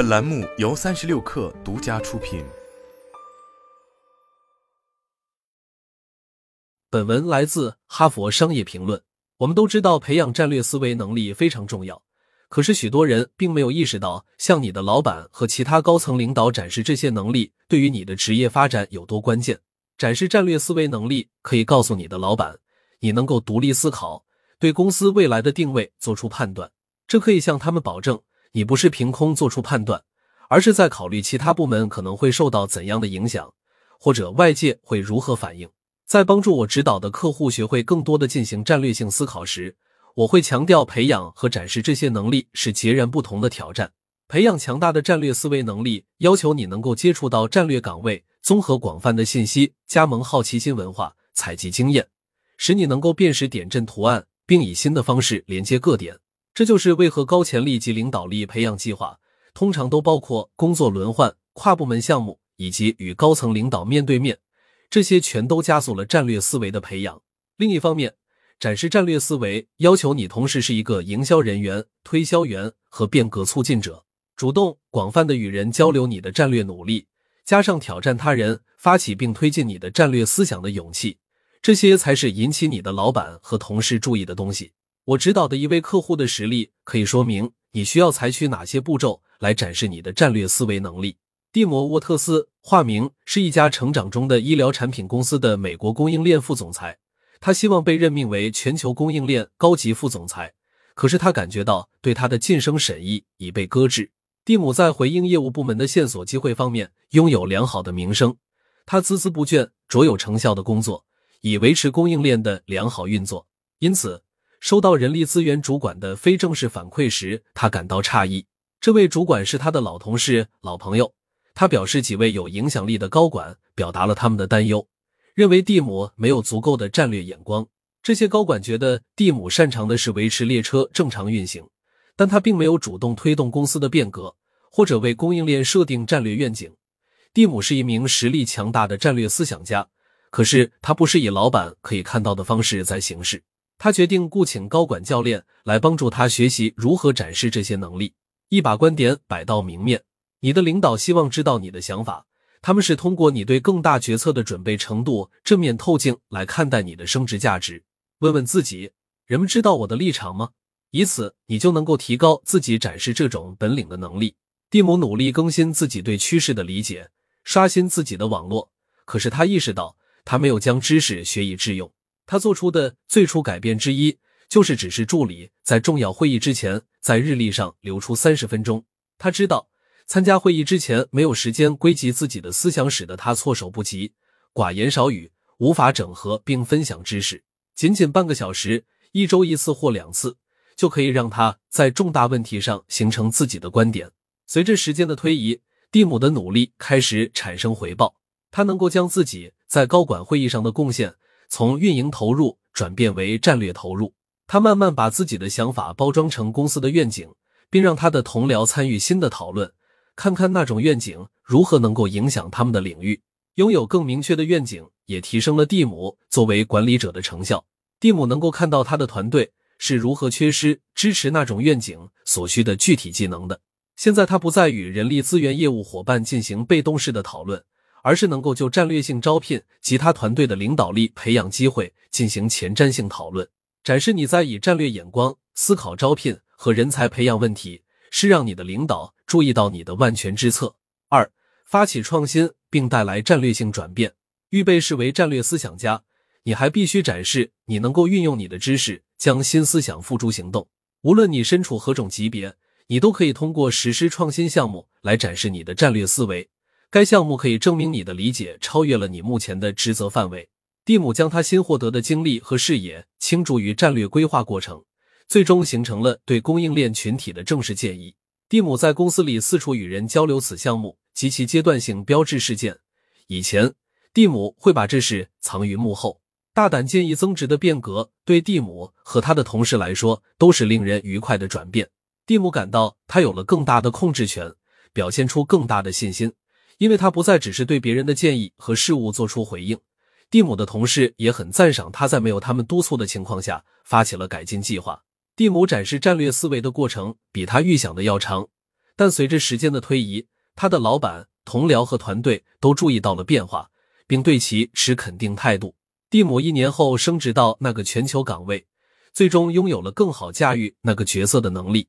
本栏目由三十六氪独家出品。本文来自《哈佛商业评论》。我们都知道，培养战略思维能力非常重要，可是许多人并没有意识到，向你的老板和其他高层领导展示这些能力，对于你的职业发展有多关键。展示战略思维能力，可以告诉你的老板，你能够独立思考，对公司未来的定位做出判断。这可以向他们保证。你不是凭空做出判断，而是在考虑其他部门可能会受到怎样的影响，或者外界会如何反应。在帮助我指导的客户学会更多的进行战略性思考时，我会强调培养和展示这些能力是截然不同的挑战。培养强大的战略思维能力，要求你能够接触到战略岗位，综合广泛的信息，加盟好奇心文化，采集经验，使你能够辨识点阵图案，并以新的方式连接各点。这就是为何高潜力及领导力培养计划通常都包括工作轮换、跨部门项目以及与高层领导面对面，这些全都加速了战略思维的培养。另一方面，展示战略思维要求你同时是一个营销人员、推销员和变革促进者，主动广泛的与人交流你的战略努力，加上挑战他人、发起并推进你的战略思想的勇气，这些才是引起你的老板和同事注意的东西。我指导的一位客户的实例可以说明你需要采取哪些步骤来展示你的战略思维能力。蒂姆·沃特斯，化名，是一家成长中的医疗产品公司的美国供应链副总裁。他希望被任命为全球供应链高级副总裁，可是他感觉到对他的晋升审议已被搁置。蒂姆在回应业务部门的线索机会方面拥有良好的名声，他孜孜不倦、卓有成效的工作，以维持供应链的良好运作。因此。收到人力资源主管的非正式反馈时，他感到诧异。这位主管是他的老同事、老朋友。他表示，几位有影响力的高管表达了他们的担忧，认为蒂姆没有足够的战略眼光。这些高管觉得蒂姆擅长的是维持列车正常运行，但他并没有主动推动公司的变革，或者为供应链设定战略愿景。蒂姆是一名实力强大的战略思想家，可是他不是以老板可以看到的方式在行事。他决定雇请高管教练来帮助他学习如何展示这些能力，一把观点摆到明面。你的领导希望知道你的想法，他们是通过你对更大决策的准备程度正面透镜来看待你的升值价值。问问自己：人们知道我的立场吗？以此，你就能够提高自己展示这种本领的能力。蒂姆努力更新自己对趋势的理解，刷新自己的网络。可是他意识到，他没有将知识学以致用。他做出的最初改变之一，就是指示助理在重要会议之前，在日历上留出三十分钟。他知道参加会议之前没有时间归集自己的思想，使得他措手不及、寡言少语，无法整合并分享知识。仅仅半个小时，一周一次或两次，就可以让他在重大问题上形成自己的观点。随着时间的推移，蒂姆的努力开始产生回报，他能够将自己在高管会议上的贡献。从运营投入转变为战略投入，他慢慢把自己的想法包装成公司的愿景，并让他的同僚参与新的讨论，看看那种愿景如何能够影响他们的领域。拥有更明确的愿景，也提升了蒂姆作为管理者的成效。蒂姆能够看到他的团队是如何缺失支持那种愿景所需的具体技能的。现在他不再与人力资源业务伙伴进行被动式的讨论。而是能够就战略性招聘及他团队的领导力培养机会进行前瞻性讨论，展示你在以战略眼光思考招聘和人才培养问题，是让你的领导注意到你的万全之策。二、发起创新并带来战略性转变。预备视为战略思想家，你还必须展示你能够运用你的知识将新思想付诸行动。无论你身处何种级别，你都可以通过实施创新项目来展示你的战略思维。该项目可以证明你的理解超越了你目前的职责范围。蒂姆将他新获得的经历和视野倾注于战略规划过程，最终形成了对供应链群体的正式建议。蒂姆在公司里四处与人交流此项目及其阶段性标志事件。以前，蒂姆会把这事藏于幕后。大胆建议增值的变革对蒂姆和他的同事来说都是令人愉快的转变。蒂姆感到他有了更大的控制权，表现出更大的信心。因为他不再只是对别人的建议和事物做出回应。蒂姆的同事也很赞赏他在没有他们督促的情况下发起了改进计划。蒂姆展示战略思维的过程比他预想的要长但随着时间的推移他的老板同僚和团队都注意到了变化并对其持肯定态度。蒂姆一年后升职到那个全球岗位最终拥有了更好驾驭那个角色的能力。